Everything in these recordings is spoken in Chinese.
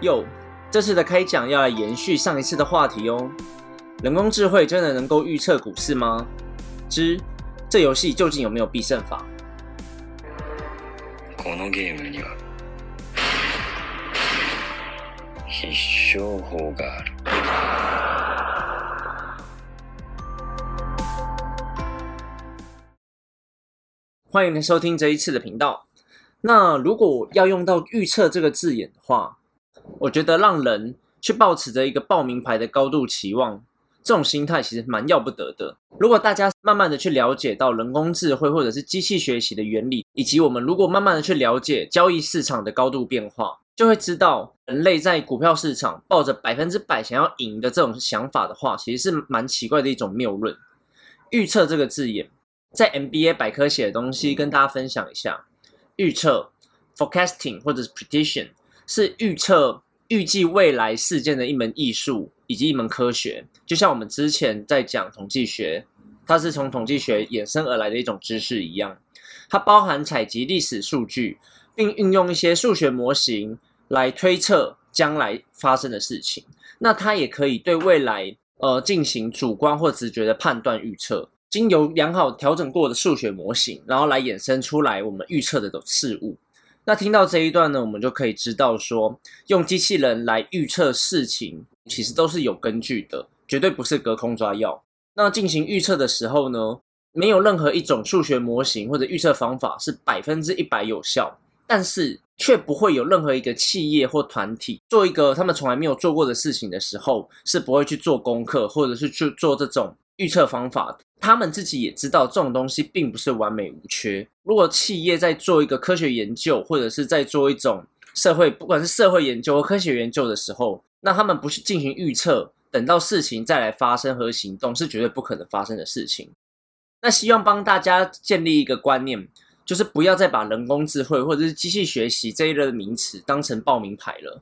又这次的开讲要来延续上一次的话题哦。人工智慧真的能够预测股市吗？之这游戏究竟有没有必胜法？このゲームには必勝法がある。欢迎收听这一次的频道。那如果要用到预测这个字眼的话， 我觉得让人去抱持着一个报名牌的高度期望，这种心态其实蛮要不得的。如果大家慢慢的去了解到人工智慧或者是机器学习的原理，以及我们如果慢慢的去了解交易市场的高度变化，就会知道人类在股票市场抱着百分之百想要赢的这种想法的话，其实是蛮奇怪的一种谬论。预测这个字眼。在 MBA 百科写的东西跟大家分享一下，预测 （forecasting） 或者是 prediction 是预测、预计未来事件的一门艺术以及一门科学。就像我们之前在讲统计学，它是从统计学衍生而来的一种知识一样，它包含采集历史数据，并运用一些数学模型来推测将来发生的事情。那它也可以对未来呃进行主观或直觉的判断预测。经由良好调整过的数学模型，然后来衍生出来我们预测的事物。那听到这一段呢，我们就可以知道说，用机器人来预测事情，其实都是有根据的，绝对不是隔空抓药。那进行预测的时候呢，没有任何一种数学模型或者预测方法是百分之一百有效，但是却不会有任何一个企业或团体做一个他们从来没有做过的事情的时候，是不会去做功课，或者是去做这种预测方法的。他们自己也知道这种东西并不是完美无缺。如果企业在做一个科学研究，或者是在做一种社会，不管是社会研究或科学研究的时候，那他们不是进行预测，等到事情再来发生和行动，是绝对不可能发生的事情。那希望帮大家建立一个观念，就是不要再把人工智慧或者是机器学习这一类的名词当成报名牌了。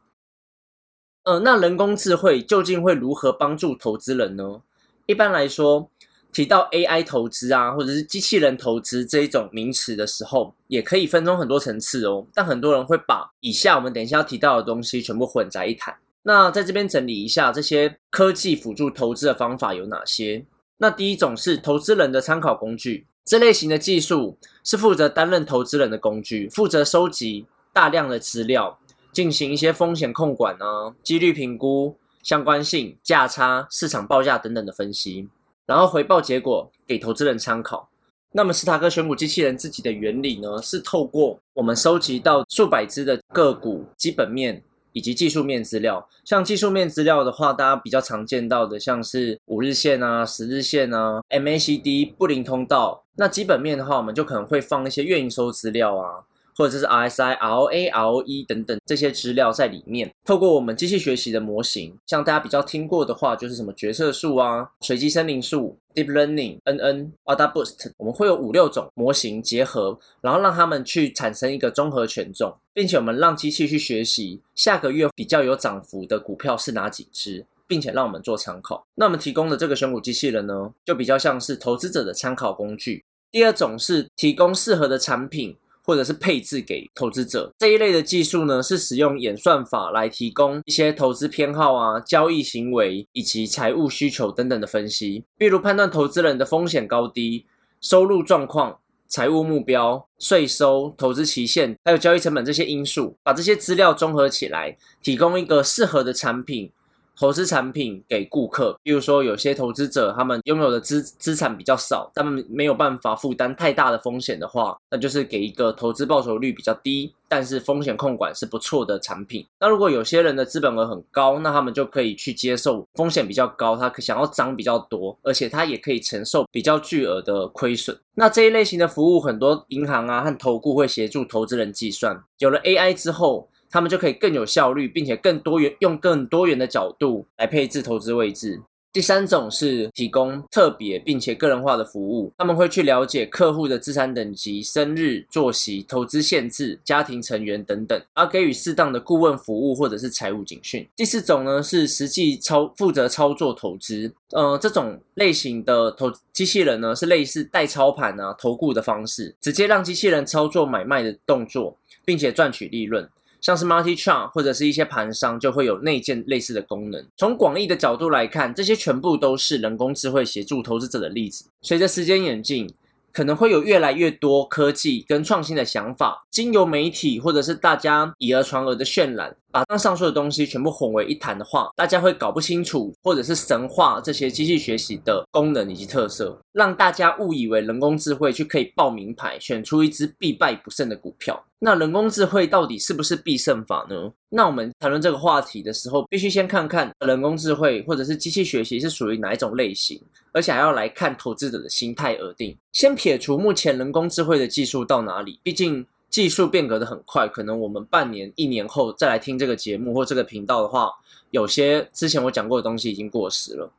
呃，那人工智慧究竟会如何帮助投资人呢？一般来说，提到 AI 投资啊，或者是机器人投资这一种名词的时候，也可以分成很多层次哦。但很多人会把以下我们等一下要提到的东西全部混在一谈。那在这边整理一下这些科技辅助投资的方法有哪些？那第一种是投资人的参考工具，这类型的技术是负责担任投资人的工具，负责收集大量的资料，进行一些风险控管啊、几率评估、相关性、价差、市场报价等等的分析。然后回报结果给投资人参考。那么斯塔克选股机器人自己的原理呢，是透过我们收集到数百只的个股基本面以及技术面资料。像技术面资料的话，大家比较常见到的像是五日线啊、十日线啊、MACD 布林通道。那基本面的话，我们就可能会放一些月营收资料啊。或者是 RSI、ROA、ROE 等等这些资料在里面，透过我们机器学习的模型，像大家比较听过的话，就是什么决策树啊、随机森林树、Deep Learning、NN、ADA Boost，我们会有五六种模型结合，然后让他们去产生一个综合权重，并且我们让机器去学习下个月比较有涨幅的股票是哪几只，并且让我们做参考。那我们提供的这个选股机器人呢，就比较像是投资者的参考工具。第二种是提供适合的产品。或者是配置给投资者这一类的技术呢，是使用演算法来提供一些投资偏好啊、交易行为以及财务需求等等的分析，例如判断投资人的风险高低、收入状况、财务目标、税收、投资期限，还有交易成本这些因素，把这些资料综合起来，提供一个适合的产品。投资产品给顾客，比如说有些投资者他们拥有的资资产比较少，他们没有办法负担太大的风险的话，那就是给一个投资报酬率比较低，但是风险控管是不错的产品。那如果有些人的资本额很高，那他们就可以去接受风险比较高，他想要涨比较多，而且他也可以承受比较巨额的亏损。那这一类型的服务，很多银行啊和投顾会协助投资人计算。有了 AI 之后。他们就可以更有效率，并且更多元，用更多元的角度来配置投资位置。第三种是提供特别并且个人化的服务，他们会去了解客户的资产等级、生日、作息、投资限制、家庭成员等等，而给予适当的顾问服务或者是财务警讯。第四种呢是实际操负责操作投资，呃，这种类型的投机器人呢是类似代操盘啊、投顾的方式，直接让机器人操作买卖的动作，并且赚取利润。像是 Multi Chain 或者是一些盘商就会有内建类似的功能。从广义的角度来看，这些全部都是人工智慧协助投资者的例子。随着时间演进，可能会有越来越多科技跟创新的想法，经由媒体或者是大家以讹传讹的渲染，把刚上述的东西全部混为一谈的话，大家会搞不清楚，或者是神化这些机器学习的功能以及特色，让大家误以为人工智慧就可以报名牌，选出一只必败不胜的股票。那人工智慧到底是不是必胜法呢？那我们谈论这个话题的时候，必须先看看人工智慧或者是机器学习是属于哪一种类型，而且还要来看投资者的心态而定。先撇除目前人工智慧的技术到哪里，毕竟技术变革的很快，可能我们半年、一年后再来听这个节目或这个频道的话，有些之前我讲过的东西已经过时了。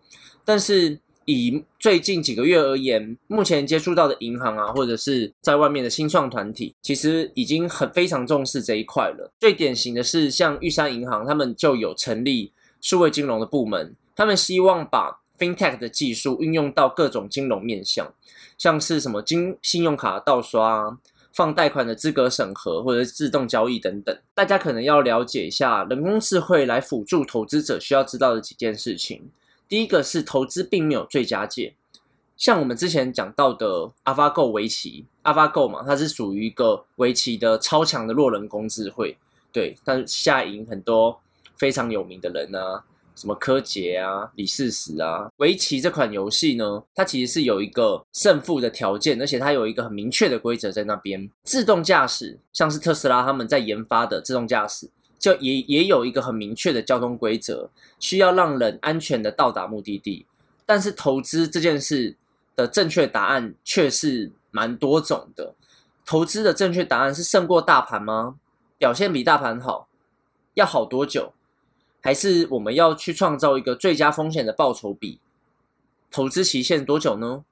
但是以最近几个月而言，目前接触到的银行啊，或者是在外面的新创团体，其实已经很非常重视这一块了。最典型的是像玉山银行，他们就有成立数位金融的部门，他们希望把 FinTech 的技术运用到各种金融面向，像是什么金信用卡盗刷、放贷款的资格审核，或者自动交易等等。大家可能要了解一下人工智慧来辅助投资者需要知道的几件事情。第一个是投资并没有最佳解，像我们之前讲到的 AlphaGo 围棋，AlphaGo 嘛，它是属于一个围棋的超强的弱人工智慧，对，但下赢很多非常有名的人啊，什么柯洁啊、李世石啊。围棋这款游戏呢，它其实是有一个胜负的条件，而且它有一个很明确的规则在那边。自动驾驶，像是特斯拉他们在研发的自动驾驶。就也也有一个很明确的交通规则，需要让人安全的到达目的地。但是投资这件事的正确答案却是蛮多种的。投资的正确答案是胜过大盘吗？表现比大盘好，要好多久？还是我们要去创造一个最佳风险的报酬比？投资期限多久呢？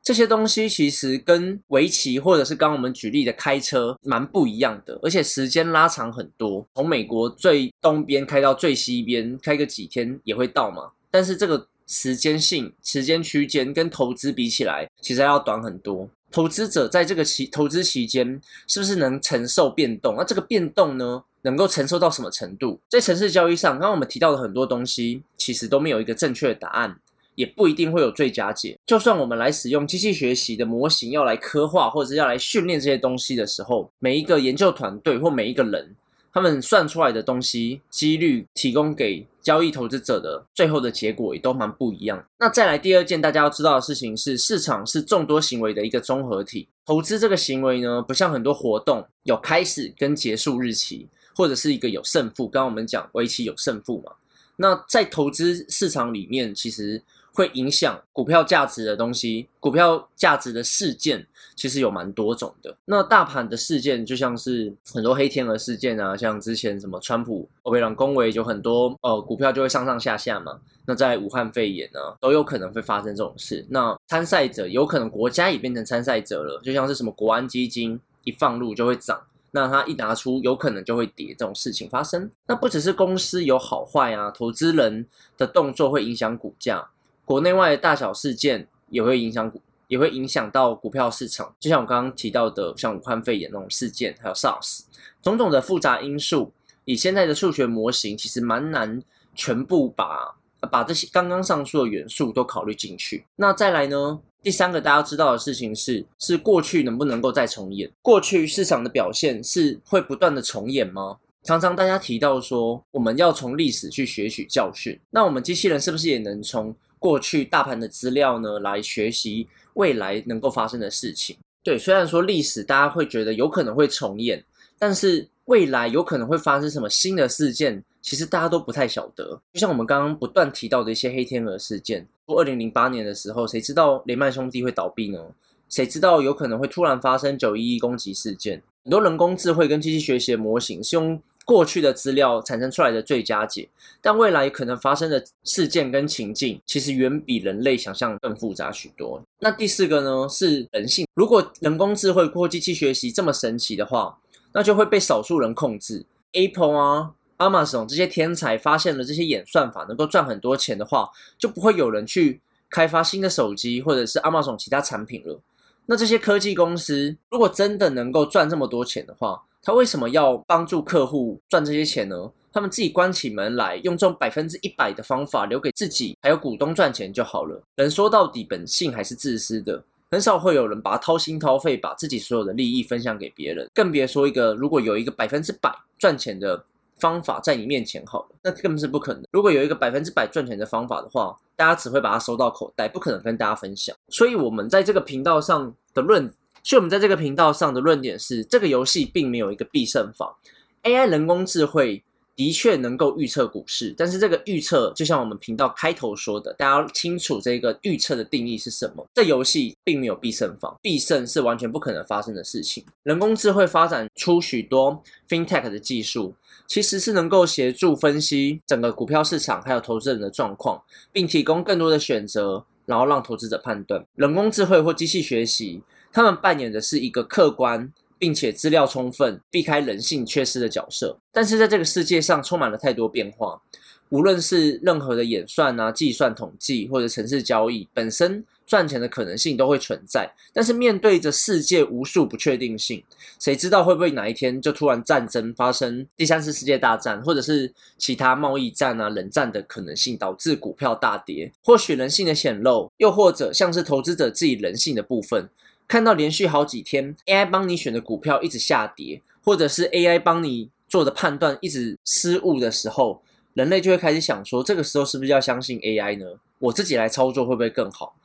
这些东西其实跟围棋或者是刚刚我们举例的开车蛮不一样的，而且时间拉长很多。从美国最东边开到最西边，开个几天也会到嘛。但是这个时间性、时间区间跟投资比起来，其实要短很多。投资者在这个期投资期间，是不是能承受变动？那这个变动呢，能够承受到什么程度？在城市交易上，刚刚我们提到的很多东西，其实都没有一个正确的答案。也不一定会有最佳解。就算我们来使用机器学习的模型，要来刻画或者要来训练这些东西的时候，每一个研究团队或每一个人，他们算出来的东西几率提供给交易投资者的最后的结果也都蛮不一样。那再来第二件大家要知道的事情是，市场是众多行为的一个综合体。投资这个行为呢，不像很多活动有开始跟结束日期，或者是一个有胜负。刚刚我们讲围棋有胜负嘛？那在投资市场里面，其实。会影响股票价值的东西，股票价值的事件其实有蛮多种的。那大盘的事件就像是很多黑天鹅事件啊，像之前什么川普、欧佩朗恭维，就很多呃股票就会上上下下嘛。那在武汉肺炎呢，都有可能会发生这种事。那参赛者有可能国家也变成参赛者了，就像是什么国安基金一放入就会涨，那它一拿出有可能就会跌，这种事情发生。那不只是公司有好坏啊，投资人的动作会影响股价。国内外的大小事件也会影响股，也会影响到股票市场。就像我刚刚提到的，像武汉肺炎那种事件，还有 SARS，种种的复杂因素，以现在的数学模型，其实蛮难全部把把这些刚刚上述的元素都考虑进去。那再来呢？第三个大家知道的事情是，是过去能不能够再重演？过去市场的表现是会不断的重演吗？常常大家提到说，我们要从历史去学取教训。那我们机器人是不是也能从？过去大盘的资料呢，来学习未来能够发生的事情。对，虽然说历史大家会觉得有可能会重演，但是未来有可能会发生什么新的事件，其实大家都不太晓得。就像我们刚刚不断提到的一些黑天鹅事件，说二零零八年的时候，谁知道雷曼兄弟会倒闭呢？谁知道有可能会突然发生九一一攻击事件？很多人工智慧跟机器学习的模型是用。过去的资料产生出来的最佳解，但未来可能发生的事件跟情境，其实远比人类想象更复杂许多。那第四个呢，是人性。如果人工智慧或机器学习这么神奇的话，那就会被少数人控制。Apple 啊、Amazon 这些天才发现了这些演算法能够赚很多钱的话，就不会有人去开发新的手机或者是 Amazon 其他产品了。那这些科技公司如果真的能够赚这么多钱的话，他为什么要帮助客户赚这些钱呢？他们自己关起门来，用这种百分之一百的方法留给自己还有股东赚钱就好了。人说到底，本性还是自私的，很少会有人把掏心掏肺，把自己所有的利益分享给别人，更别说一个如果有一个百分之百赚钱的方法在你面前好了，那根本是不可能。如果有一个百分之百赚钱的方法的话，大家只会把它收到口袋，不可能跟大家分享。所以，我们在这个频道上的论，所以我们在这个频道上的论点是，这个游戏并没有一个必胜法，AI 人工智慧。的确能够预测股市，但是这个预测就像我们频道开头说的，大家要清楚这个预测的定义是什么。这游戏并没有必胜法，必胜是完全不可能发生的事情。人工智慧发展出许多 FinTech 的技术，其实是能够协助分析整个股票市场还有投资人的状况，并提供更多的选择，然后让投资者判断。人工智慧或机器学习，他们扮演的是一个客观。并且资料充分，避开人性缺失的角色。但是在这个世界上充满了太多变化，无论是任何的演算啊、计算、统计或者城市交易，本身赚钱的可能性都会存在。但是面对着世界无数不确定性，谁知道会不会哪一天就突然战争发生，第三次世界大战，或者是其他贸易战啊、冷战的可能性，导致股票大跌？或许人性的显露，又或者像是投资者自己人性的部分。看到连续好几天 AI 帮你选的股票一直下跌，或者是 AI 帮你做的判断一直失误的时候，人类就会开始想说：这个时候是不是要相信 AI 呢？我自己来操作会不会更好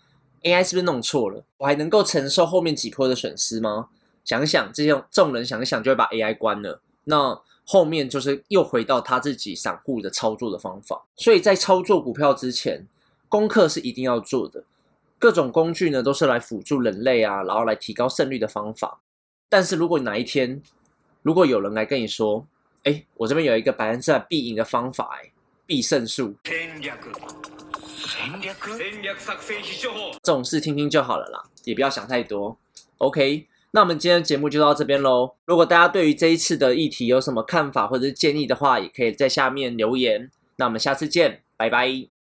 ？AI 是不是弄错了？我还能够承受后面几波的损失吗？想想这些众人想一想就会把 AI 关了，那后面就是又回到他自己散户的操作的方法。所以在操作股票之前，功课是一定要做的。各种工具呢，都是来辅助人类啊，然后来提高胜率的方法。但是如果哪一天，如果有人来跟你说，哎，我这边有一个百分之百必赢的方法，哎，必胜术，这种事听听就好了啦，也不要想太多。OK，那我们今天的节目就到这边喽。如果大家对于这一次的议题有什么看法或者是建议的话，也可以在下面留言。那我们下次见，拜拜。